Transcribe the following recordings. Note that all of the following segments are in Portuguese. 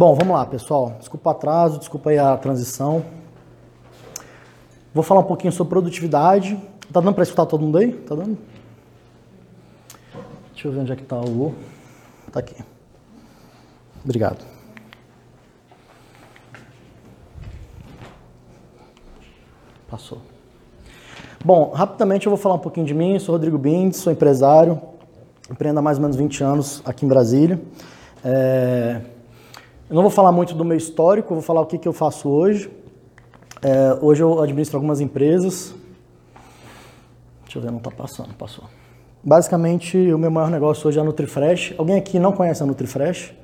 Bom, vamos lá, pessoal. Desculpa o atraso, desculpa aí a transição. Vou falar um pouquinho sobre produtividade. Tá dando para escutar todo mundo aí? Tá dando? Deixa eu ver onde é que tá o... Tá aqui. Obrigado. Passou. Bom, rapidamente eu vou falar um pouquinho de mim. Sou Rodrigo Bindes, sou empresário. Empreendo há mais ou menos 20 anos aqui em Brasília. É... Eu não vou falar muito do meu histórico, vou falar o que, que eu faço hoje. É, hoje eu administro algumas empresas. Deixa eu ver, não está passando, passou. Basicamente, o meu maior negócio hoje é a NutriFresh. Alguém aqui não conhece a NutriFresh?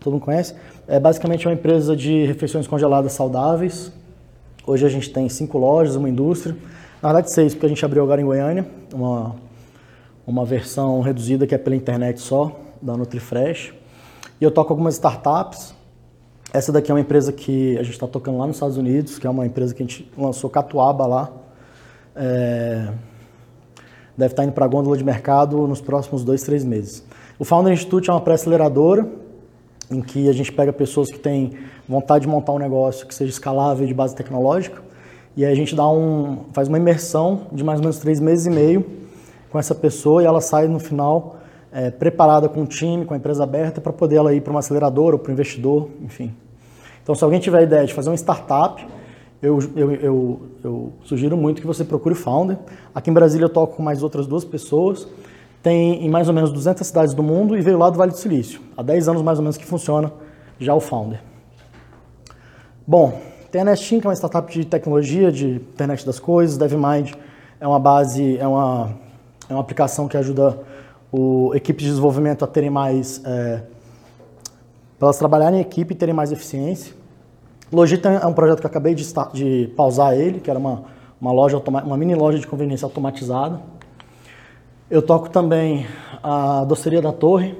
Todo mundo conhece? É basicamente uma empresa de refeições congeladas saudáveis. Hoje a gente tem cinco lojas, uma indústria. Na verdade, seis, porque a gente abriu agora em Goiânia, uma, uma versão reduzida que é pela internet só, da NutriFresh. E eu toco algumas startups. Essa daqui é uma empresa que a gente está tocando lá nos Estados Unidos, que é uma empresa que a gente lançou Catuaba lá. É... Deve estar indo para a gôndola de mercado nos próximos dois, três meses. O Founder Institute é uma pré-aceleradora em que a gente pega pessoas que têm vontade de montar um negócio que seja escalável de base tecnológica e aí a gente dá um, faz uma imersão de mais ou menos três meses e meio com essa pessoa e ela sai no final é, preparada com o time, com a empresa aberta, para poder ela ir para uma aceleradora ou para o investidor, enfim. Então, se alguém tiver a ideia de fazer uma startup, eu, eu, eu, eu, sugiro muito que você procure o Founder. Aqui em Brasília eu toco com mais outras duas pessoas. Tem em mais ou menos 200 cidades do mundo e veio lá do Vale do Silício. Há 10 anos mais ou menos que funciona já o Founder. Bom, tem a Nestin, que é uma startup de tecnologia, de internet das coisas. DevMind é uma base, é uma, é uma aplicação que ajuda o equipe de desenvolvimento a terem mais, é, para elas trabalharem em equipe e terem mais eficiência. Logita é um projeto que eu acabei de, start, de pausar ele, que era uma, uma loja, uma mini loja de conveniência automatizada. Eu toco também a doceria da Torre,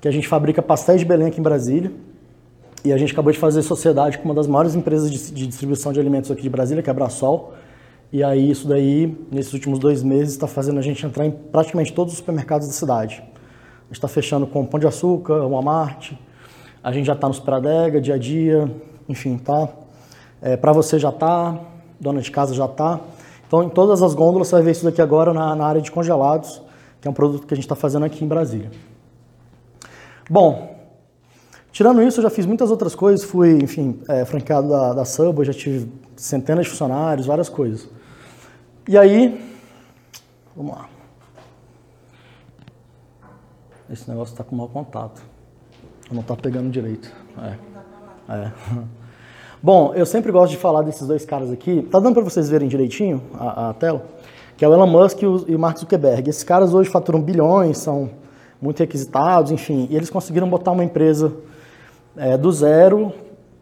que a gente fabrica pastéis de Belém aqui em Brasília. E a gente acabou de fazer sociedade com uma das maiores empresas de, de distribuição de alimentos aqui de Brasília, que é a Brasol. E aí isso daí, nesses últimos dois meses, está fazendo a gente entrar em praticamente todos os supermercados da cidade. A gente está fechando com Pão de Açúcar, Walmart, a gente já está no Supradega, dia a dia, enfim, tá? É, Para você já tá, dona de casa já tá. Então, em todas as gôndolas, você vai ver isso daqui agora na, na área de congelados, que é um produto que a gente está fazendo aqui em Brasília. Bom, tirando isso, eu já fiz muitas outras coisas. Fui, enfim, é, franqueado da, da Subway, já tive centenas de funcionários, várias coisas. E aí, vamos lá. Esse negócio está com mau contato. Não está pegando direito. É. é. Bom, eu sempre gosto de falar desses dois caras aqui. Tá dando para vocês verem direitinho a, a, tela? Que é o Elon Musk e o, e o Mark Zuckerberg. Esses caras hoje faturam bilhões, são muito requisitados, enfim. E eles conseguiram botar uma empresa é, do zero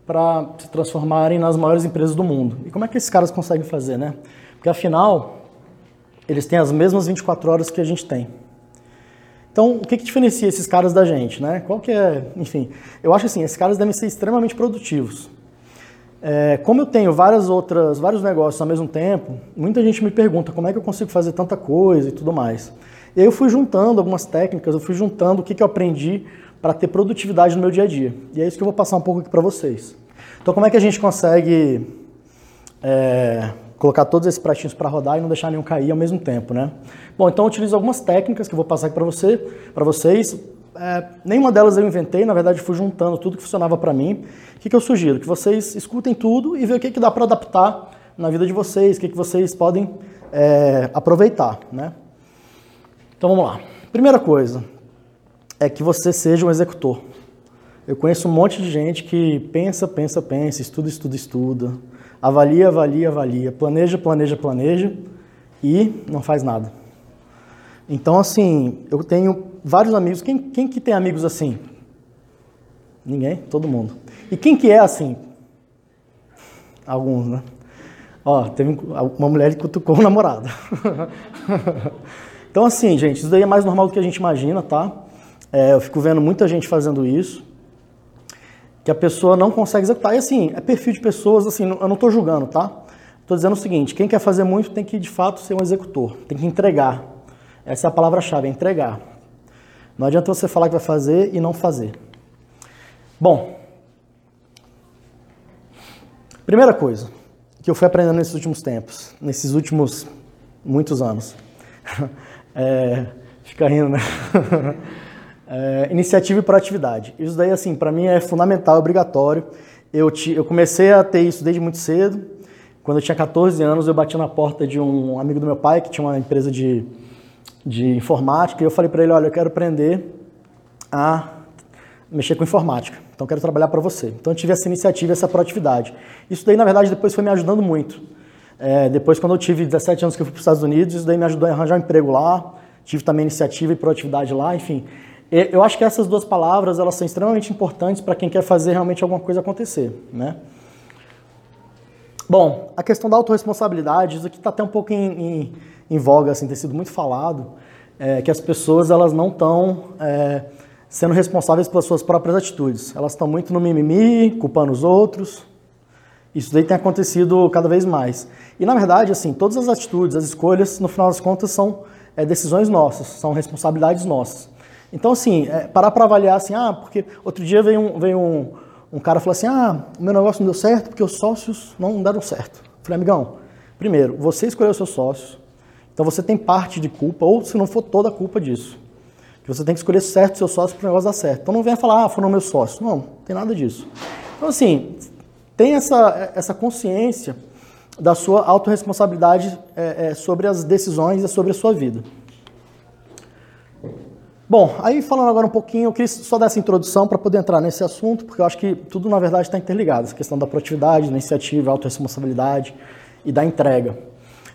para se transformarem nas maiores empresas do mundo. E como é que esses caras conseguem fazer, né? Porque afinal, eles têm as mesmas 24 horas que a gente tem. Então, o que, que diferencia esses caras da gente, né? Qual que é, enfim, eu acho assim, esses caras devem ser extremamente produtivos. É, como eu tenho várias outras, vários negócios ao mesmo tempo, muita gente me pergunta como é que eu consigo fazer tanta coisa e tudo mais. E aí eu fui juntando algumas técnicas, eu fui juntando o que, que eu aprendi para ter produtividade no meu dia a dia. E é isso que eu vou passar um pouco aqui para vocês. Então, como é que a gente consegue é, colocar todos esses pratinhos para rodar e não deixar nenhum cair ao mesmo tempo, né? Bom, então eu utilizo algumas técnicas que eu vou passar aqui para você, para vocês. É, nenhuma delas eu inventei, na verdade fui juntando tudo que funcionava para mim. O que, que, eu sugiro? Que vocês escutem tudo e vejam o que, que dá para adaptar na vida de vocês, o que, que vocês podem é, aproveitar, né? Então vamos lá. Primeira coisa é que você seja um executor. Eu conheço um monte de gente que pensa, pensa, pensa, estuda, estuda, estuda, avalia, avalia, avalia, planeja, planeja, planeja e não faz nada. Então, assim, eu tenho vários amigos. Quem, quem que tem amigos assim? Ninguém? Todo mundo. E quem que é assim? Alguns, né? Ó, teve uma mulher que cutucou o namorado. então, assim, gente, isso daí é mais normal do que a gente imagina, tá? É, eu fico vendo muita gente fazendo isso que a pessoa não consegue executar. E assim, é perfil de pessoas, assim, eu não estou julgando, tá? Estou dizendo o seguinte, quem quer fazer muito tem que, de fato, ser um executor, tem que entregar. Essa é a palavra-chave, é entregar. Não adianta você falar que vai fazer e não fazer. Bom, primeira coisa que eu fui aprendendo nesses últimos tempos, nesses últimos muitos anos. É, fica rindo, né? É, iniciativa e proatividade. Isso daí, assim, para mim é fundamental, é obrigatório. Eu, te, eu comecei a ter isso desde muito cedo. Quando eu tinha 14 anos, eu bati na porta de um amigo do meu pai, que tinha uma empresa de, de informática, e eu falei para ele, olha, eu quero aprender a mexer com informática. Então, quero trabalhar para você. Então, eu tive essa iniciativa, essa proatividade. Isso daí, na verdade, depois foi me ajudando muito. É, depois, quando eu tive 17 anos que eu fui para os Estados Unidos, isso daí me ajudou a arranjar um emprego lá. Tive também iniciativa e proatividade lá, enfim. Eu acho que essas duas palavras elas são extremamente importantes para quem quer fazer realmente alguma coisa acontecer, né? Bom, a questão da autorresponsabilidade, isso aqui está até um pouco em, em, em, voga, assim, tem sido muito falado, é, que as pessoas elas não estão é, sendo responsáveis pelas suas próprias atitudes. Elas estão muito no mimimi, culpando os outros. Isso daí tem acontecido cada vez mais. E na verdade, assim, todas as atitudes, as escolhas, no final das contas, são é, decisões nossas, são responsabilidades nossas. Então, assim, é, parar para avaliar assim, ah, porque outro dia veio um, veio um, um cara falou assim, ah, o meu negócio não deu certo porque os sócios não deram certo. Eu falei, amigão, primeiro, você escolheu seus sócios, então você tem parte de culpa, ou se não for toda a culpa disso. Que você tem que escolher certo seus sócios para o negócio dar certo. Então não venha falar, ah, foram meus sócios. Não, não tem nada disso. Então, assim, tem essa, essa consciência da sua autorresponsabilidade é, é, sobre as decisões e sobre a sua vida. Bom, aí falando agora um pouquinho, eu queria só dar essa introdução para poder entrar nesse assunto, porque eu acho que tudo na verdade está interligado, essa questão da produtividade, da iniciativa, autorresponsabilidade e da entrega.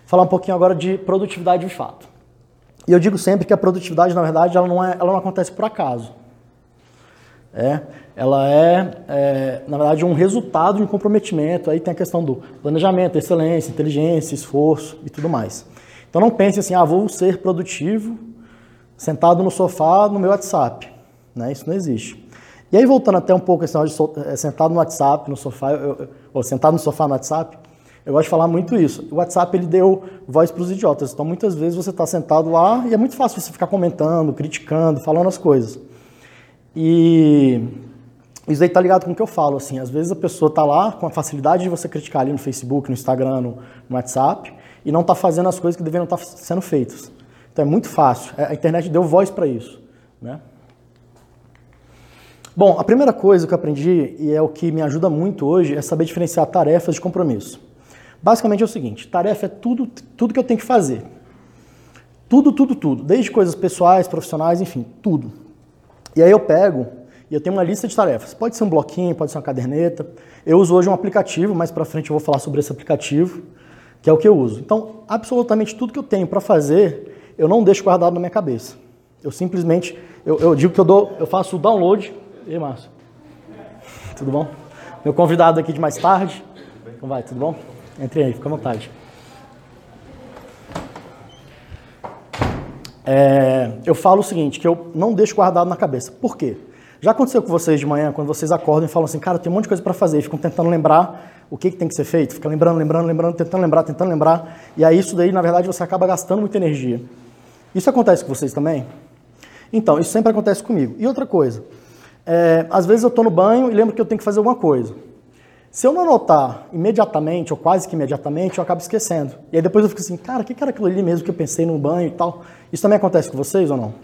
Falar um pouquinho agora de produtividade de fato. E eu digo sempre que a produtividade, na verdade, ela não, é, ela não acontece por acaso. É, ela é, é, na verdade, um resultado de um comprometimento. Aí tem a questão do planejamento, excelência, inteligência, esforço e tudo mais. Então não pense assim, ah, vou ser produtivo sentado no sofá no meu WhatsApp. Né? Isso não existe. E aí, voltando até um pouco esse negócio de é, sentado no WhatsApp, no sofá, eu, ou sentado no sofá no WhatsApp, eu gosto de falar muito isso. O WhatsApp ele deu voz para os idiotas. Então, muitas vezes você está sentado lá e é muito fácil você ficar comentando, criticando, falando as coisas. E isso aí está ligado com o que eu falo. Assim, às vezes a pessoa está lá com a facilidade de você criticar ali no Facebook, no Instagram, no, no WhatsApp, e não está fazendo as coisas que deveriam estar tá sendo feitas. Então é muito fácil. É, a internet deu voz para isso. Né? Bom, a primeira coisa que eu aprendi, e é o que me ajuda muito hoje, é saber diferenciar tarefas de compromisso. Basicamente é o seguinte: tarefa é tudo, tudo que eu tenho que fazer. Tudo, tudo, tudo. Desde coisas pessoais, profissionais, enfim, tudo. E aí eu pego e eu tenho uma lista de tarefas. Pode ser um bloquinho, pode ser uma caderneta. Eu uso hoje um aplicativo, mais para frente eu vou falar sobre esse aplicativo, que é o que eu uso. Então, absolutamente tudo que eu tenho para fazer, eu não deixo guardado na minha cabeça. Eu simplesmente, eu, eu digo que eu dou, eu faço o download. E aí, Márcio? Tudo bom? Meu convidado aqui de mais tarde. Como vai? Tudo bom? Entre aí, fica à vontade. É, eu falo o seguinte, que eu não deixo guardado na cabeça. Por quê? Já aconteceu com vocês de manhã, quando vocês acordam e falam assim, cara, tem um monte de coisa para fazer, e ficam tentando lembrar o que, que tem que ser feito, fica lembrando, lembrando, lembrando, tentando lembrar, tentando lembrar, e aí isso daí, na verdade, você acaba gastando muita energia. Isso acontece com vocês também? Então, isso sempre acontece comigo. E outra coisa, é, às vezes eu estou no banho e lembro que eu tenho que fazer alguma coisa. Se eu não anotar imediatamente, ou quase que imediatamente, eu acabo esquecendo. E aí depois eu fico assim, cara, o que era aquilo ali mesmo que eu pensei no banho e tal? Isso também acontece com vocês ou não?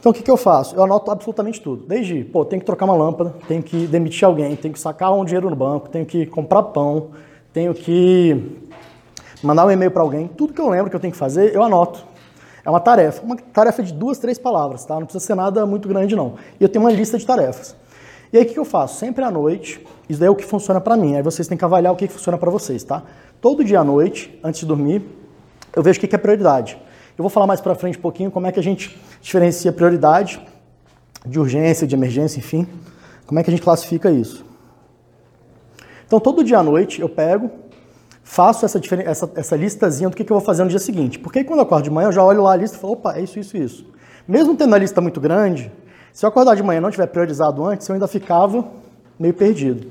Então o que, que eu faço? Eu anoto absolutamente tudo. Desde, pô, tenho que trocar uma lâmpada, tenho que demitir alguém, tenho que sacar um dinheiro no banco, tenho que comprar pão, tenho que mandar um e-mail para alguém. Tudo que eu lembro que eu tenho que fazer, eu anoto. É uma tarefa, uma tarefa de duas, três palavras, tá? Não precisa ser nada muito grande, não. E eu tenho uma lista de tarefas. E aí o que eu faço? Sempre à noite, isso daí é o que funciona para mim. Aí vocês têm que avaliar o que funciona para vocês, tá? Todo dia à noite, antes de dormir, eu vejo o que é prioridade. Eu vou falar mais para frente um pouquinho como é que a gente diferencia prioridade de urgência, de emergência, enfim. Como é que a gente classifica isso? Então, todo dia à noite eu pego, faço essa, essa, essa listazinha do que, que eu vou fazer no dia seguinte. Porque aí, quando eu acordo de manhã, eu já olho lá a lista e falo, opa, é isso, isso, isso. Mesmo tendo a lista muito grande, se eu acordar de manhã e não tiver priorizado antes, eu ainda ficava meio perdido.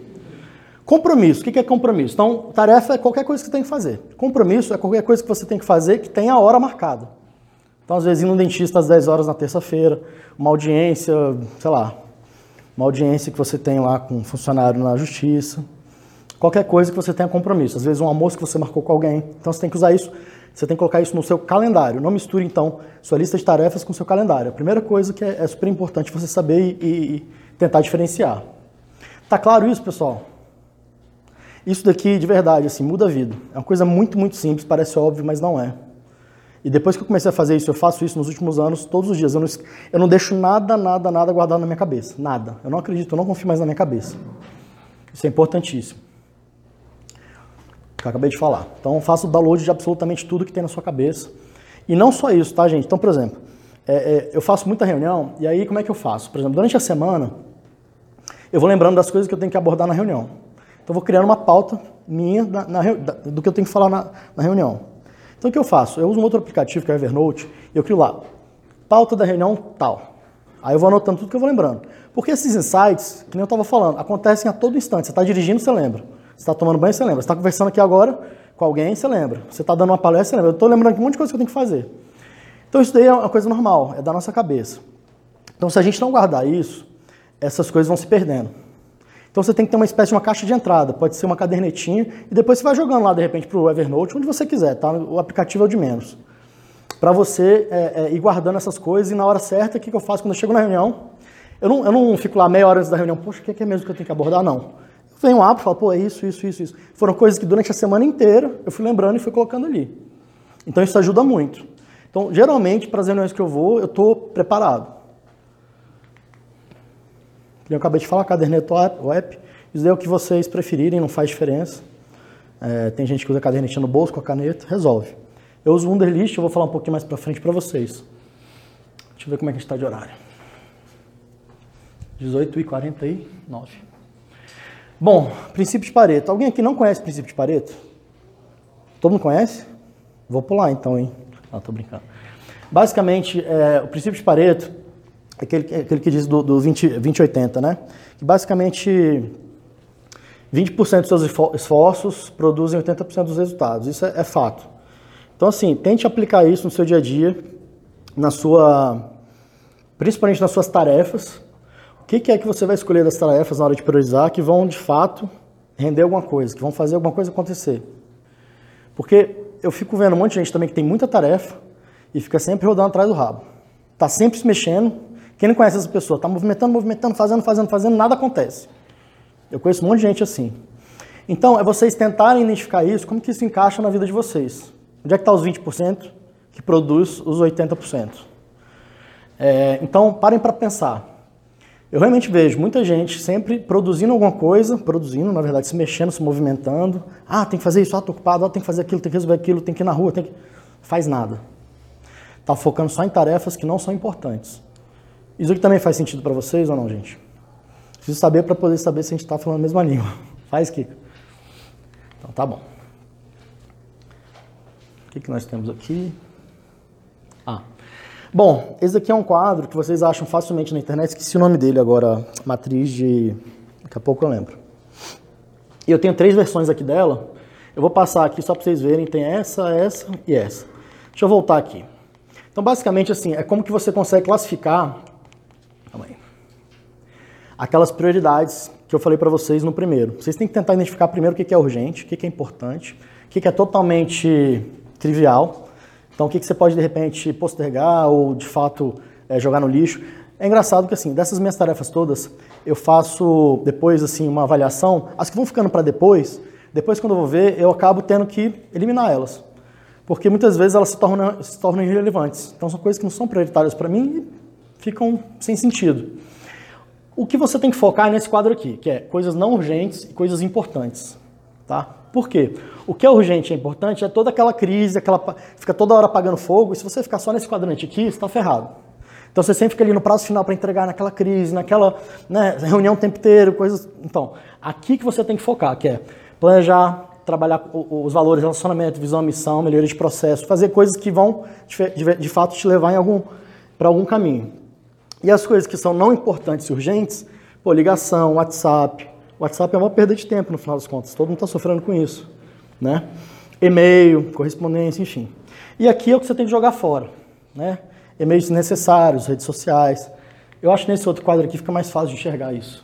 Compromisso. O que é compromisso? Então, tarefa é qualquer coisa que você tem que fazer. Compromisso é qualquer coisa que você tem que fazer que tenha a hora marcada. Então, às vezes, ir no dentista às 10 horas na terça-feira, uma audiência, sei lá, uma audiência que você tem lá com um funcionário na justiça, qualquer coisa que você tenha compromisso. Às vezes um almoço que você marcou com alguém. Então você tem que usar isso, você tem que colocar isso no seu calendário. Não misture então sua lista de tarefas com seu calendário. A primeira coisa que é, é super importante você saber e, e tentar diferenciar. Tá claro isso, pessoal? Isso daqui, de verdade, assim, muda a vida. É uma coisa muito, muito simples, parece óbvio, mas não é. E depois que eu comecei a fazer isso, eu faço isso nos últimos anos, todos os dias. Eu não, eu não deixo nada, nada, nada guardado na minha cabeça. Nada. Eu não acredito, eu não confio mais na minha cabeça. Isso é importantíssimo. Que eu acabei de falar. Então, faça o download de absolutamente tudo que tem na sua cabeça. E não só isso, tá, gente? Então, por exemplo, é, é, eu faço muita reunião, e aí como é que eu faço? Por exemplo, durante a semana, eu vou lembrando das coisas que eu tenho que abordar na reunião. Então, vou criando uma pauta minha na, na, do que eu tenho que falar na, na, reunião. Então, o que eu faço? Eu uso um outro aplicativo, que é o Evernote, e eu crio lá, pauta da reunião tal. Aí eu vou anotando tudo que eu vou lembrando. Porque esses insights, que nem eu estava falando, acontecem a todo instante. Você está dirigindo, você lembra. Você está tomando banho, você lembra. Você está conversando aqui agora com alguém, você lembra. Você está dando uma palestra, você lembra. Eu estou lembrando aqui um monte de coisa que eu tenho que fazer. Então, isso daí é uma coisa normal, é da nossa cabeça. Então, se a gente não guardar isso, essas coisas vão se perdendo. Então você tem que ter uma espécie de uma caixa de entrada, pode ser uma cadernetinha, e depois você vai jogando lá, de repente, para o Evernote, onde você quiser, tá? O aplicativo é o de menos. Para você é, é, ir guardando essas coisas, e na hora certa, o que, que eu faço quando eu chego na reunião? Eu não, eu não fico lá meia hora antes da reunião, poxa, o que é, mesmo que eu tenho que abordar? Não. Venho lá e falo, pô, é isso, isso, isso, isso. Foram coisas que durante a semana inteira eu fui lembrando e fui colocando ali. Então isso ajuda muito. Então, geralmente, para as reuniões que eu vou, eu estou preparado eu acabei de falar, caderneta web, isso é o que vocês preferirem, não faz diferença. É, tem gente que usa a cadernetinha no bolso com a caneta, resolve. Eu uso o Wunderlist, eu vou falar um pouquinho mais para frente para vocês. Deixa eu ver como é que a gente está de horário. 18 e 49. Bom, princípio de Pareto. Alguém aqui não conhece o princípio de Pareto? Todo mundo conhece? Vou pular então, hein? Ah, tô brincando. Basicamente, é, o princípio de Pareto aquele, aquele que diz do, do 20, 2080, né? Que basicamente 20% dos seus esforços produzem 80% dos resultados. Isso é, é, fato. Então, assim, tente aplicar isso no seu dia a dia, na sua, principalmente nas suas tarefas. O que, que é que você vai escolher das tarefas na hora de priorizar que vão, de fato, render alguma coisa, que vão fazer alguma coisa acontecer? Porque eu fico vendo um monte de gente também que tem muita tarefa e fica sempre rodando atrás do rabo. Está sempre se mexendo, quem não conhece essa pessoa? Está movimentando, movimentando, fazendo, fazendo, fazendo, nada acontece. Eu conheço um monte de gente assim. Então, é vocês tentarem identificar isso, como que isso encaixa na vida de vocês. Onde é que está os 20% que produz os 80%? É, então, parem para pensar. Eu realmente vejo muita gente sempre produzindo alguma coisa, produzindo, na verdade, se mexendo, se movimentando. Ah, tem que fazer isso, ah, tô ocupado, ah, tem que fazer aquilo, tem que resolver aquilo, tem que ir na rua, tem que... Faz nada. Está focando só em tarefas que não são importantes. Isso aqui também faz sentido para vocês ou não, gente? Preciso saber para poder saber se a gente está falando a mesma língua. Faz, Kika? Então, tá bom. O que, que nós temos aqui? Bom, esse aqui é um quadro que vocês acham facilmente na internet. Esqueci o nome dele agora. Matriz de... Daqui a pouco eu lembro. E eu tenho três versões aqui dela. Eu vou passar aqui só para vocês verem. Tem essa, essa e essa. Deixa eu voltar aqui. Então, basicamente, assim, é como que você consegue classificar aquelas prioridades que eu falei para vocês no primeiro. Vocês têm que tentar identificar primeiro o que é urgente, o que é importante, o que é totalmente trivial. Então, o que você pode, de repente, postergar ou, de fato, é, jogar no lixo. É engraçado que, assim, dessas minhas tarefas todas, eu faço depois, assim, uma avaliação. As que vão ficando para depois, depois, quando eu vou ver, eu acabo tendo que eliminar elas. Porque muitas vezes elas se tornam, se tornam irrelevantes. Então, são coisas que não são prioritárias para mim e ficam sem sentido. O que você tem que focar é nesse quadro aqui, que é coisas não urgentes e coisas importantes. Tá? Por quê? O que é urgente e é importante é toda aquela crise, aquela fica toda hora apagando fogo, e se você ficar só nesse quadrante aqui, você está ferrado. Então você sempre fica ali no prazo final para entregar naquela crise, naquela né, reunião o tempo inteiro, coisas. Então, aqui que você tem que focar, que é planejar, trabalhar os valores, relacionamento, visão, missão, melhoria de processo, fazer coisas que vão de, fato te levar algum para algum caminho. E as coisas que são não importantes e urgentes, pô, ligação, WhatsApp. WhatsApp é uma perda de tempo no final das contas, todo mundo está sofrendo com isso. Né? E-mail, correspondência, enfim. E aqui é o que você tem que jogar fora. Né? E-mails desnecessários, redes sociais. Eu acho que nesse outro quadro aqui fica mais fácil de enxergar isso.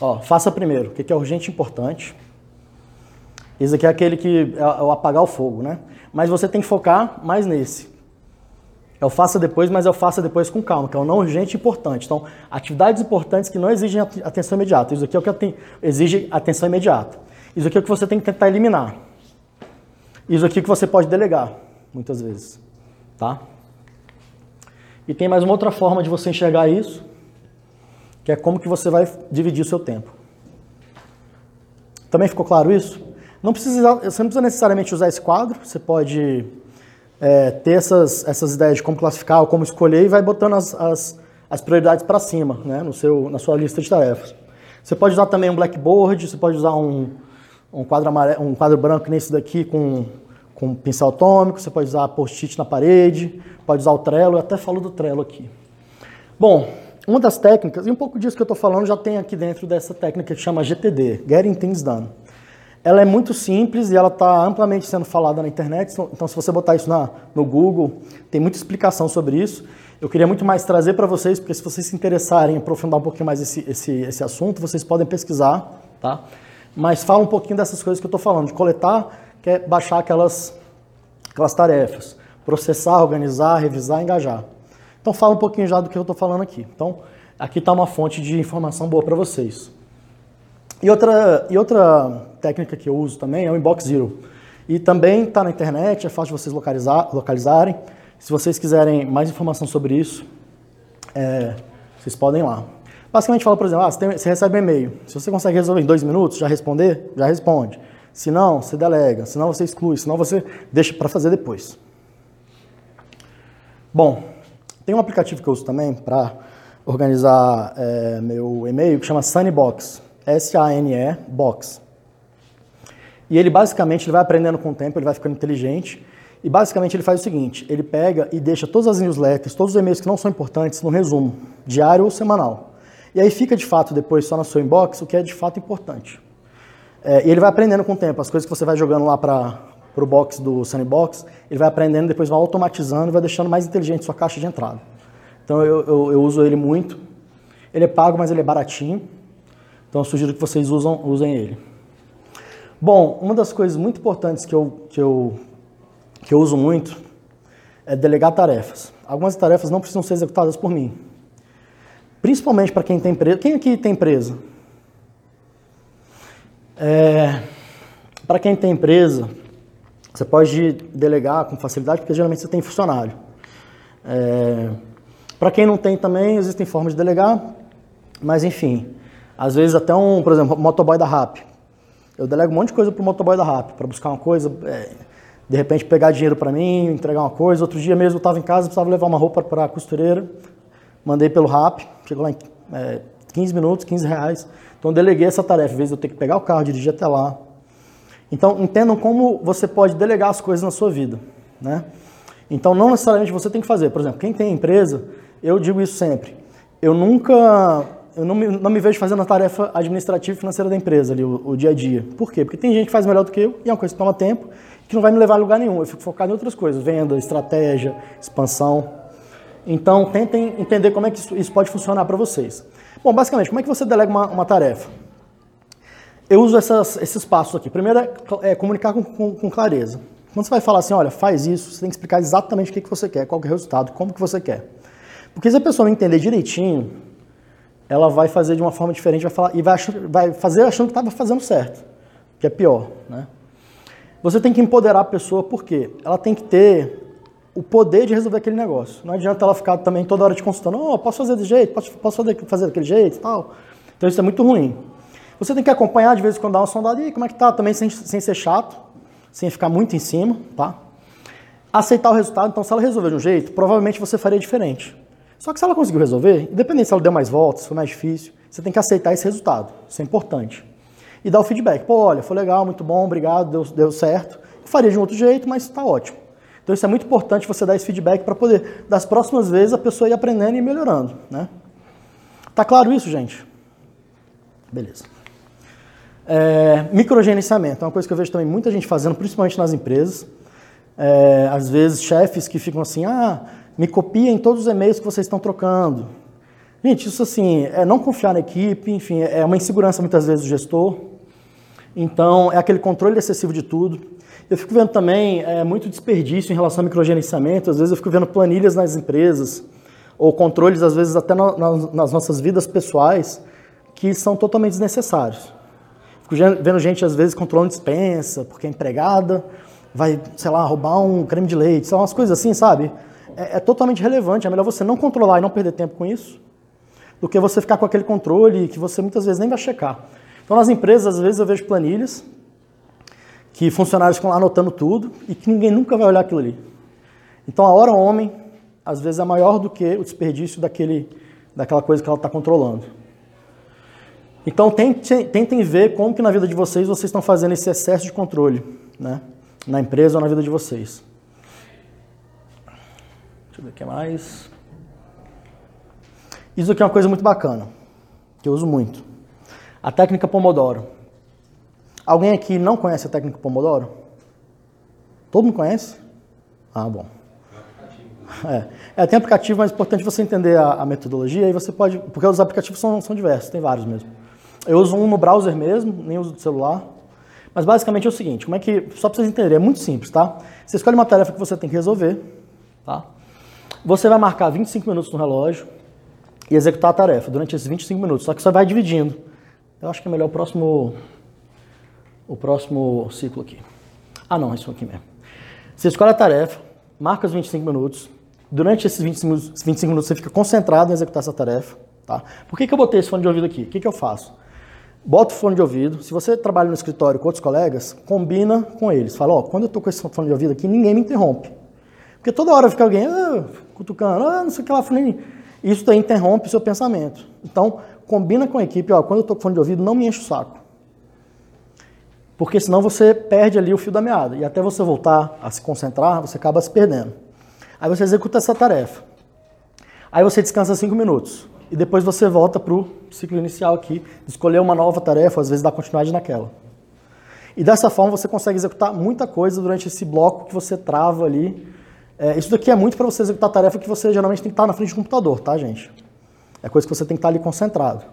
Ó, faça primeiro, o que é urgente e importante. Esse aqui é aquele que é o apagar o fogo, né? Mas você tem que focar mais nesse. É o faça depois, mas é o faça depois com calma, que é o não urgente e importante. Então, atividades importantes que não exigem atenção imediata. Isso aqui é o que exige atenção imediata. Isso aqui é o que você tem que tentar eliminar. Isso aqui é que você pode delegar, muitas vezes. Tá? E tem mais uma outra forma de você enxergar isso, que é como que você vai dividir o seu tempo. Também ficou claro isso? Não precisa, você não precisa necessariamente usar esse quadro, você pode é, ter essas, essas ideias de como classificar ou como escolher e vai botando as, as, as prioridades para cima, né, no seu, na sua lista de tarefas. Você pode usar também um blackboard, você pode usar um, um, quadro, amarelo, um quadro branco nesse daqui com, com pincel atômico, você pode usar post-it na parede, pode usar o Trello, eu até falo do Trello aqui. Bom, uma das técnicas, e um pouco disso que eu estou falando já tem aqui dentro dessa técnica que chama GTD, Getting Things Done. Ela é muito simples e ela está amplamente sendo falada na internet, então, então se você botar isso na, no Google, tem muita explicação sobre isso. Eu queria muito mais trazer para vocês, porque se vocês se interessarem em aprofundar um pouquinho mais esse, esse, esse assunto, vocês podem pesquisar, tá? Mas fala um pouquinho dessas coisas que eu estou falando, de coletar, que é baixar aquelas, aquelas tarefas, processar, organizar, revisar, engajar. Então fala um pouquinho já do que eu estou falando aqui. Então, aqui está uma fonte de informação boa para vocês. E outra, e outra técnica que eu uso também é o Inbox Zero. E também está na internet, é fácil de vocês localizar, localizarem. Se vocês quiserem mais informação sobre isso, é, vocês podem ir lá. Basicamente fala, por exemplo, ah, você, tem, você recebe um e-mail. Se você consegue resolver em dois minutos, já responder, já responde. Se não, você delega. Se não, você exclui. Se não, você deixa para fazer depois. Bom, tem um aplicativo que eu uso também para organizar é, meu e-mail que chama Sunnybox. S-A-N-E, Box. E ele basicamente ele vai aprendendo com o tempo, ele vai ficando inteligente. E basicamente ele faz o seguinte: ele pega e deixa todas as newsletters, todos os e-mails que não são importantes no resumo, diário ou semanal. E aí fica de fato depois só na sua inbox o que é de fato importante. É, e ele vai aprendendo com o tempo, as coisas que você vai jogando lá para o box do Sunnybox, ele vai aprendendo, depois vai automatizando e vai deixando mais inteligente sua caixa de entrada. Então eu, eu, eu uso ele muito. Ele é pago, mas ele é baratinho. Então eu sugiro que vocês usam, usem ele. Bom, uma das coisas muito importantes que eu, que eu, que eu uso muito é delegar tarefas. Algumas tarefas não precisam ser executadas por mim. Principalmente para quem tem empresa. Quem aqui tem empresa? É, para quem tem empresa, você pode delegar com facilidade, porque geralmente você tem funcionário. É, para quem não tem também, existem formas de delegar, mas enfim, às vezes até um, por exemplo, motoboy da RAP. Eu delego um monte de coisa pro motoboy da RAP, para buscar uma coisa, é, de repente pegar dinheiro para mim, entregar uma coisa. Outro dia mesmo eu estava em casa, precisava levar uma roupa para a costureira, mandei pelo RAP, chegou lá em é, 15 minutos, 15 reais. Então eu deleguei essa tarefa, em vez de eu ter que pegar o carro, dirigir até lá. Então entendam como você pode delegar as coisas na sua vida, né? Então não necessariamente você tem que fazer. Por exemplo, quem tem empresa, eu digo isso sempre. Eu nunca eu não me, não me vejo fazendo a tarefa administrativa e financeira da empresa ali, o, o, dia a dia. Por quê? Porque tem gente que faz melhor do que eu e é uma coisa que toma tempo que não vai me levar a lugar nenhum. Eu fico focado em outras coisas, venda, estratégia, expansão. Então, tentem entender como é que isso, isso pode funcionar para vocês. Bom, basicamente, como é que você delega uma, uma tarefa? Eu uso essas, esses passos aqui. Primeiro é, é comunicar com, com, com, clareza. Quando você vai falar assim, olha, faz isso, você tem que explicar exatamente o que, que você quer, qual que é o resultado, como que você quer. Porque se a pessoa não entender direitinho, ela vai fazer de uma forma diferente vai falar, e vai, vai fazer achando que estava fazendo certo, que é pior. Né? Você tem que empoderar a pessoa porque ela tem que ter o poder de resolver aquele negócio. Não adianta ela ficar também toda hora te consultando, oh, posso fazer desse jeito, posso, posso fazer, fazer daquele jeito tal. Então isso é muito ruim. Você tem que acompanhar de vez em quando, dar uma sondada, e como é que tá? Também sem, sem ser chato, sem ficar muito em cima, tá? Aceitar o resultado, então se ela resolver de um jeito, provavelmente você faria diferente. Só que se ela conseguiu resolver, independente se ela deu mais voltas, foi mais difícil, você tem que aceitar esse resultado. Isso é importante. E dar o feedback. Pô, olha, foi legal, muito bom, obrigado, deu, deu certo. Eu faria de um outro jeito, mas está ótimo. Então isso é muito importante você dar esse feedback para poder, das próximas vezes, a pessoa ir aprendendo e melhorando. Né? Tá claro isso, gente? Beleza. É, microgerenciamento é uma coisa que eu vejo também muita gente fazendo, principalmente nas empresas. É, às vezes, chefes que ficam assim, ah, me copiem todos os e-mails que vocês estão trocando. Gente, isso assim, é não confiar na equipe, enfim, é uma insegurança muitas vezes do gestor. Então, é aquele controle excessivo de tudo. Eu fico vendo também é, muito desperdício em relação ao microgerenciamento. Às vezes eu fico vendo planilhas nas empresas, ou controles, às vezes, até nas, nas nossas vidas pessoais, que são totalmente desnecessários. Fico vendo gente, às vezes, controlando dispensa, porque é empregada, vai, sei lá, roubar um creme de leite, são umas coisas assim, sabe? É, é, totalmente relevante. É melhor você não controlar e não perder tempo com isso, do que você ficar com aquele controle que você muitas vezes nem vai checar. Então, nas empresas, às vezes, eu vejo planilhas que funcionários ficam lá anotando tudo e que ninguém nunca vai olhar aquilo ali. Então, a hora homem, às vezes, é maior do que o desperdício daquele, daquela coisa que ela está controlando. Então, tentem, tentem ver como que na vida de vocês vocês estão fazendo esse excesso de controle, né? na empresa ou na vida de vocês. Ver o que mais. Isso aqui é uma coisa muito bacana, que eu uso muito. A técnica Pomodoro. Alguém aqui não conhece a técnica Pomodoro? Todo mundo conhece? Ah, bom. É, é tem aplicativo, mas é importante você entender a, a, metodologia e você pode. Porque os aplicativos são, são diversos, tem vários mesmo. Eu uso um no browser mesmo, nem uso do celular. Mas basicamente é o seguinte, como é que. Só para vocês entenderem, é muito simples, tá? Você escolhe uma tarefa que você tem que resolver, tá? Você vai marcar 25 minutos no relógio e executar a tarefa durante esses 25 minutos. Só que você vai dividindo. Eu acho que é melhor o próximo. O próximo ciclo aqui. Ah, não, isso aqui mesmo. Você escolhe a tarefa, marca os 25 minutos. Durante esses 25, 25 minutos você fica concentrado em executar essa tarefa. Tá? Por que, que eu botei esse fone de ouvido aqui? O que, que eu faço? Bota o fone de ouvido. Se você trabalha no escritório com outros colegas, combina com eles. Fala, ó, quando eu tô com esse fone de ouvido aqui, ninguém me interrompe. Porque toda hora fica alguém ah, cutucando, ah, não sei o que lá, falando. Isso daí interrompe o seu pensamento. Então, combina com a equipe, ó, quando eu tô com fone de ouvido, não me enche o saco. Porque senão você perde ali o fio da meada. E até você voltar a se concentrar, você acaba se perdendo. Aí você executa essa tarefa. Aí você descansa cinco minutos e depois você volta para o ciclo inicial aqui, escolher uma nova tarefa, às vezes dar continuidade naquela. E dessa forma você consegue executar muita coisa durante esse bloco que você trava ali. É, isso daqui é muito para você executar tarefa que você geralmente tem que estar na frente do computador, tá, gente? É coisa que você tem que estar ali concentrado.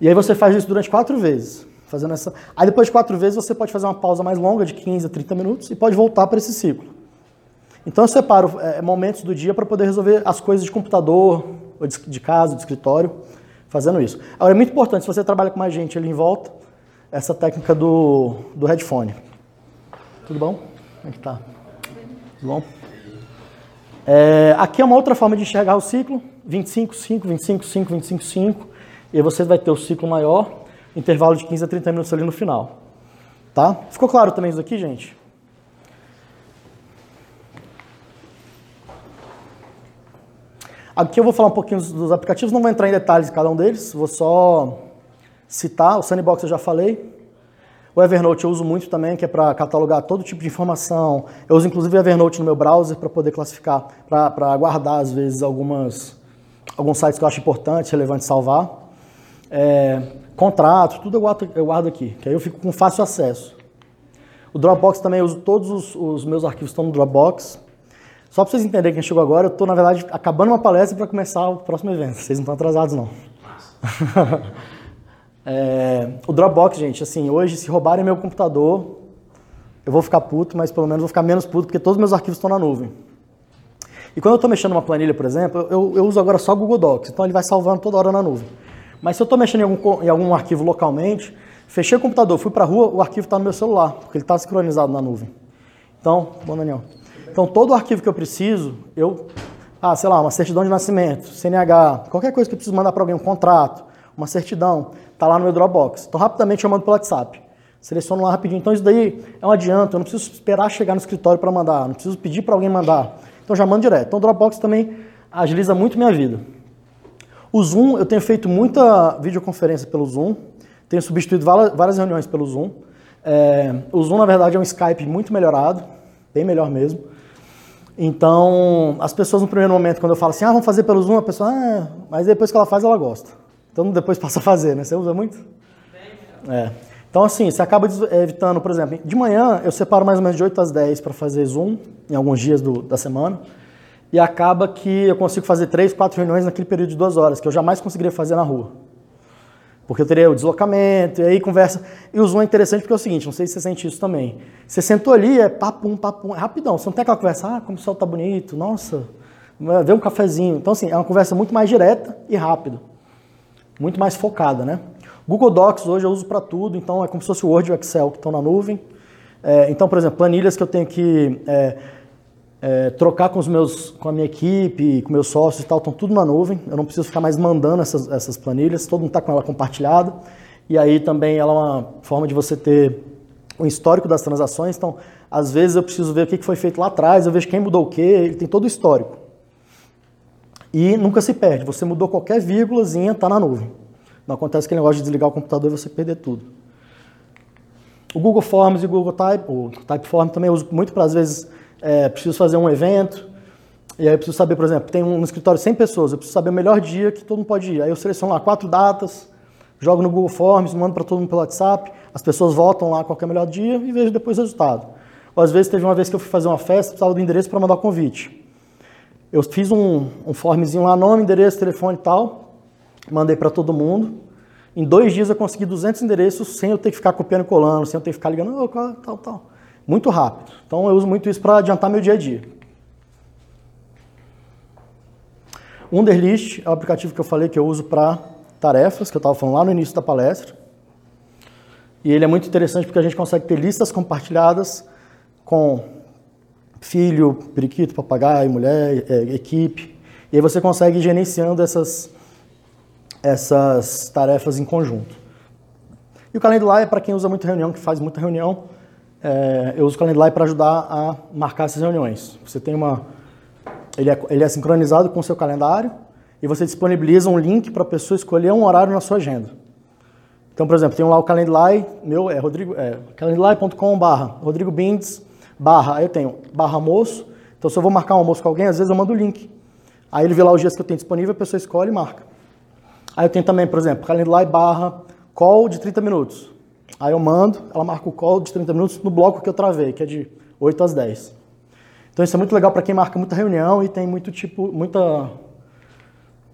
E aí você faz isso durante quatro vezes. Fazendo essa... Aí depois de quatro vezes você pode fazer uma pausa mais longa, de 15 a 30 minutos, e pode voltar para esse ciclo. Então eu separo é, momentos do dia para poder resolver as coisas de computador, de casa, de escritório, fazendo isso. Agora, é muito importante, se você trabalha com mais gente ali em volta, essa técnica do, do headphone. Tudo bom? Como é que tá? Tudo bom? É, aqui é uma outra forma de enxergar o ciclo, 25, 5, 25, 5, 25, 5, e aí você vai ter o ciclo maior, intervalo de 15 a 30 minutos ali no final. Tá? Ficou claro também isso aqui, gente? Aqui eu vou falar um pouquinho dos aplicativos, não vou entrar em detalhes de cada um deles, vou só citar. O Sandbox eu já falei. O Evernote eu uso muito também, que é para catalogar todo tipo de informação. Eu uso inclusive o Evernote no meu browser para poder classificar, para guardar às vezes algumas, alguns sites que eu acho importantes, relevantes salvar. É, contrato, tudo eu guardo, eu guardo aqui, que aí eu fico com fácil acesso. O Dropbox também eu uso todos os, os meus arquivos estão no Dropbox. Só para vocês entenderem quem chegou agora, eu estou, na verdade, acabando uma palestra para começar o próximo evento. Vocês não estão atrasados, não. É, o Dropbox, gente, assim, hoje, se roubarem meu computador, eu vou ficar puto, mas pelo menos vou ficar menos puto, porque todos os meus arquivos estão na nuvem. E quando eu estou mexendo numa planilha, por exemplo, eu, eu, uso agora só Google Docs, então ele vai salvando toda hora na nuvem. Mas se eu estou mexendo em algum, em algum arquivo localmente, fechei o computador, fui para a rua, o arquivo está no meu celular, porque ele está sincronizado na nuvem. Então, bom, Daniel. Então, todo o arquivo que eu preciso, eu, ah, sei lá, uma certidão de nascimento, CNH, qualquer coisa que eu preciso mandar para alguém, um contrato, uma certidão, está lá no meu Dropbox. Então, rapidamente eu mando pelo WhatsApp. Seleciono lá rapidinho. Então, isso daí é um adianto, eu não preciso esperar chegar no escritório para mandar, não preciso pedir para alguém mandar. Então, já mando direto. Então, o Dropbox também agiliza muito minha vida. O Zoom, eu tenho feito muita videoconferência pelo Zoom, tenho substituído várias reuniões pelo Zoom. É, o Zoom, na verdade, é um Skype muito melhorado, bem melhor mesmo. Então, as pessoas no primeiro momento, quando eu falo assim, ah, vamos fazer pelo Zoom, a pessoa, ah, mas depois que ela faz, ela gosta. Então, depois passa a fazer, né? Você usa muito? É. Então, assim, você acaba evitando, por exemplo, de manhã eu separo mais ou menos de 8 às 10 para fazer Zoom, em alguns dias do, da semana. e acaba que eu consigo fazer três, quatro reuniões naquele período de duas horas, que eu jamais conseguiria fazer na rua. Porque eu teria o deslocamento, e aí conversa. E o Zoom é interessante porque é o seguinte, não sei se você sente isso também. Você sentou ali, é papum, papum, é rapidão. Você não tem aquela conversa, ah, como o céu tá bonito, nossa, vê um cafezinho. Então, assim, é uma conversa muito mais direta e rápida. Muito mais focada, né? Google Docs hoje eu uso para tudo, então é como se fosse o Word e o Excel que estão na nuvem. É, então, por exemplo, planilhas que eu tenho que é, é, trocar com os meus, com a minha equipe, com meus sócios e tal, estão tudo na nuvem. Eu não preciso ficar mais mandando essas, essas planilhas, todo mundo está com ela compartilhada. E aí também ela é uma forma de você ter o histórico das transações. Então, às vezes eu preciso ver o que foi feito lá atrás, eu vejo quem mudou o que, ele tem todo o histórico. E nunca se perde. Você mudou qualquer vírgulazinha, está na nuvem. Não acontece aquele negócio de desligar o computador e você perder tudo. O Google Forms e o Google Type, o Typeform também eu uso muito para, às vezes, é, preciso fazer um evento, e aí eu preciso saber, por exemplo, tem um escritório de 100 pessoas, eu preciso saber o melhor dia que todo mundo pode ir. Aí eu seleciono lá quatro datas, jogo no Google Forms, mando para todo mundo pelo WhatsApp, as pessoas votam lá qual é melhor dia e vejo depois o resultado. Ou às vezes teve uma vez que eu fui fazer uma festa, precisava do endereço para mandar o convite. Eu fiz um, um formzinho lá, nome, endereço, telefone e tal, mandei para todo mundo. Em dois dias eu consegui 200 endereços sem eu ter que ficar copiando e colando, sem eu ter que ficar ligando, oh, tal, tal muito rápido. Então eu uso muito isso para adiantar meu dia a dia. Wunderlist é o aplicativo que eu falei que eu uso para tarefas, que eu estava falando lá no início da palestra. E ele é muito interessante porque a gente consegue ter listas compartilhadas com filho, periquito, papagaio, mulher, é, equipe. E aí você consegue ir gerenciando essas, essas tarefas em conjunto. E o Calendly é para quem usa muita reunião, que faz muita reunião é, eu uso o Calendly para ajudar a marcar essas reuniões. Você tem uma, ele é, ele é sincronizado com o seu calendário e você disponibiliza um link para a pessoa escolher um horário na sua agenda. Então, por exemplo, tem lá o Calendly, meu é, Rodrigo, é calendly.com barra Rodrigo Bindes barra, eu tenho barra almoço, então se eu vou marcar um almoço com alguém, às vezes eu mando o link. Aí ele vê lá os dias que eu tenho disponível, a pessoa escolhe e marca. Aí eu tenho também, por exemplo, Calendly barra call de 30 minutos. Aí eu mando, ela marca o call de 30 minutos no bloco que eu travei, que é de 8 às 10. Então isso é muito legal para quem marca muita reunião e tem muito tipo, muita,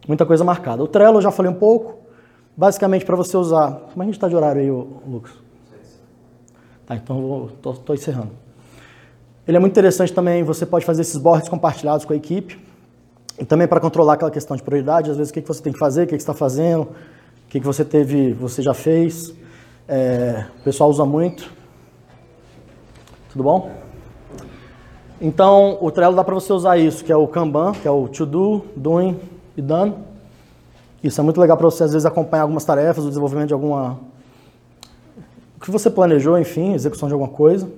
muita coisa marcada. O Trello eu já falei um pouco. Basicamente para você usar. Como é a gente está de horário aí, Lucas? Tá, então estou encerrando. Ele é muito interessante também, você pode fazer esses boards compartilhados com a equipe. E também para controlar aquela questão de prioridade, às vezes o que, que você tem que fazer, o que, que você está fazendo, o que, que você teve, você já fez. É, o pessoal usa muito. Tudo bom? Então, o Trello dá para você usar isso, que é o Kanban, que é o To Do, Doing e Done. Isso é muito legal para você, às vezes, acompanhar algumas tarefas, o desenvolvimento de alguma... O que você planejou, enfim, execução de alguma coisa.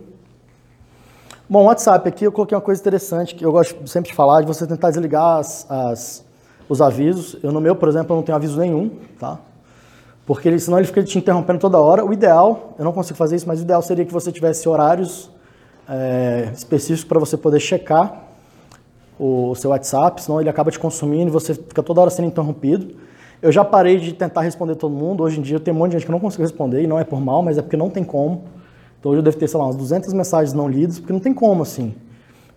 Bom, WhatsApp aqui eu coloquei uma coisa interessante, que eu gosto sempre de falar, de você tentar desligar as, as, os avisos. Eu no meu, por exemplo, não tenho aviso nenhum, tá? porque ele, senão ele fica te interrompendo toda hora. O ideal, eu não consigo fazer isso, mas o ideal seria que você tivesse horários é, específicos para você poder checar o, o seu WhatsApp, senão ele acaba te consumindo e você fica toda hora sendo interrompido. Eu já parei de tentar responder todo mundo. Hoje em dia tem um monte de gente que não consigo responder, e não é por mal, mas é porque não tem como. Então hoje eu devo ter, sei lá, umas 200 mensagens não lidas, porque não tem como, assim.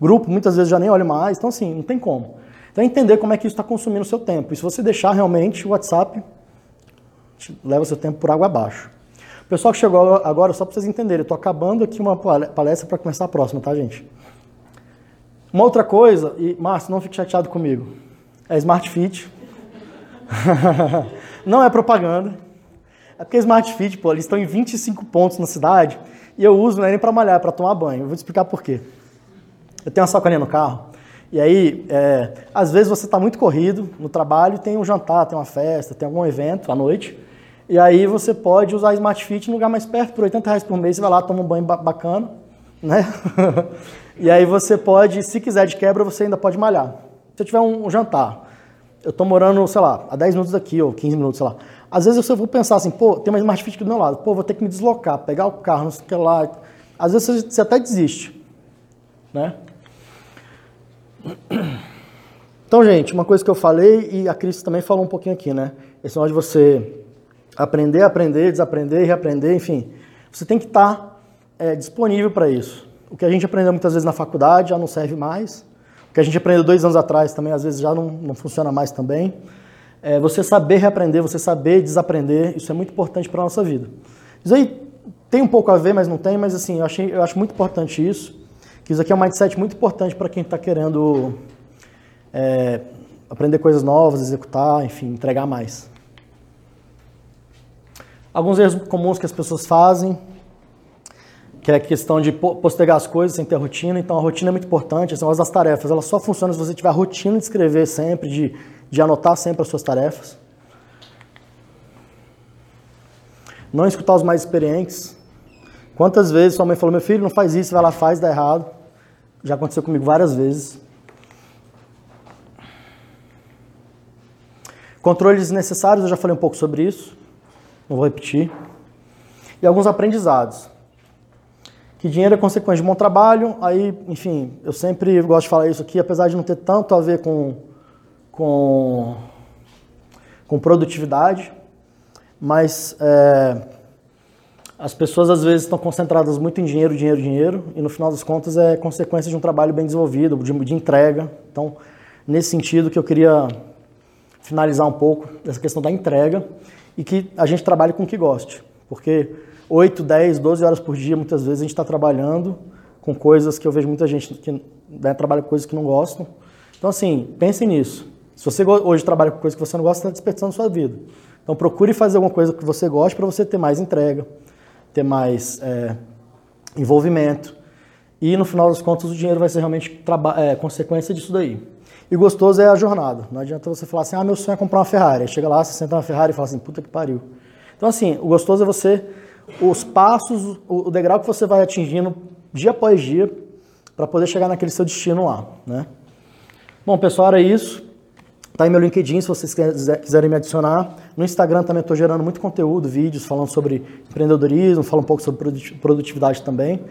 Grupo, muitas vezes já nem olho mais, então assim, não tem como. Então é entender como é que isso está consumindo o seu tempo. E se você deixar realmente o WhatsApp leva seu tempo por água abaixo. O pessoal que chegou agora, só para vocês entenderem, eu estou acabando aqui uma palestra para começar a próxima, tá, gente? Uma outra coisa, e Márcio, não fique chateado comigo, é Smart Fit. não é propaganda. É porque Smart Fit, pô, eles estão em 25 pontos na cidade e eu uso não é nem para malhar, é para tomar banho. Eu vou te explicar por quê. Eu tenho uma sacolinha no carro e aí, é, às vezes você está muito corrido no trabalho, tem um jantar, tem uma festa, tem algum evento à noite e aí você pode usar Smart Fit em lugar mais perto, por 80 reais por mês, você vai lá, toma um banho bacana, né? e aí você pode, se quiser de quebra, você ainda pode malhar. Se eu tiver um, jantar, eu estou morando, sei lá, a 10 minutos daqui, ou 15 minutos, sei lá. Às vezes eu vou pensar assim, pô, tem uma Smart Fit aqui do meu lado, pô, vou ter que me deslocar, pegar o carro, não sei o que lá. Às vezes você até desiste, né? Então, gente, uma coisa que eu falei, e a Cris também falou um pouquinho aqui, né? Esse negócio de você aprender, aprender, desaprender, reaprender, enfim. Você tem que estar é, disponível para isso. O que a gente aprendeu muitas vezes na faculdade já não serve mais. que a gente aprendeu dois anos atrás também, às vezes já não, não funciona mais também. É você saber reaprender, você saber desaprender, isso é muito importante para a nossa vida. Isso aí tem um pouco a ver, mas não tem, mas assim, eu, achei, eu acho muito importante isso, que isso aqui é um mindset muito importante para quem está querendo é, aprender coisas novas, executar, enfim, entregar mais. Alguns erros comuns que as pessoas fazem, que é a questão de postergar as coisas sem ter rotina. Então, a rotina é muito importante. Negócio das tarefas, ela só funciona se você tiver a rotina de escrever sempre, de, de anotar sempre as suas tarefas. Não escutar os mais experientes. Quantas vezes sua mãe falou, meu filho, não faz isso, vai lá, faz, dá errado. Já aconteceu comigo várias vezes. Controles desnecessários, eu já falei um pouco sobre isso. Não vou repetir. E alguns aprendizados que dinheiro é consequência de bom trabalho, aí, enfim, eu sempre gosto de falar isso aqui, apesar de não ter tanto a ver com, com, com produtividade, mas é, as pessoas às vezes estão concentradas muito em dinheiro, dinheiro, dinheiro, e no final das contas é consequência de um trabalho bem desenvolvido, de, de entrega. Então, nesse sentido que eu queria finalizar um pouco essa questão da entrega e que a gente trabalhe com o que goste, porque 8, 10, 12 horas por dia, muitas vezes a gente está trabalhando com coisas que eu vejo muita gente que né, trabalha com coisas que não gostam. Então, assim, pensem nisso. Se você hoje trabalha com coisas que você não gosta, está desperdiçando sua vida. Então, procure fazer alguma coisa que você goste para você ter mais entrega, ter mais é, envolvimento. E, no final das contas, o dinheiro vai ser realmente é, consequência disso daí. E gostoso é a jornada. Não adianta você falar assim, ah, meu sonho é comprar uma Ferrari. Aí chega lá, você senta na Ferrari e fala assim, puta que pariu. Então, assim, o gostoso é você os passos, o degrau que você vai atingindo dia após dia para poder chegar naquele seu destino lá, né? Bom, pessoal, era isso. Tá aí meu LinkedIn, se vocês quiserem me adicionar. No Instagram também estou gerando muito conteúdo, vídeos falando sobre empreendedorismo, falo um pouco sobre produtividade também.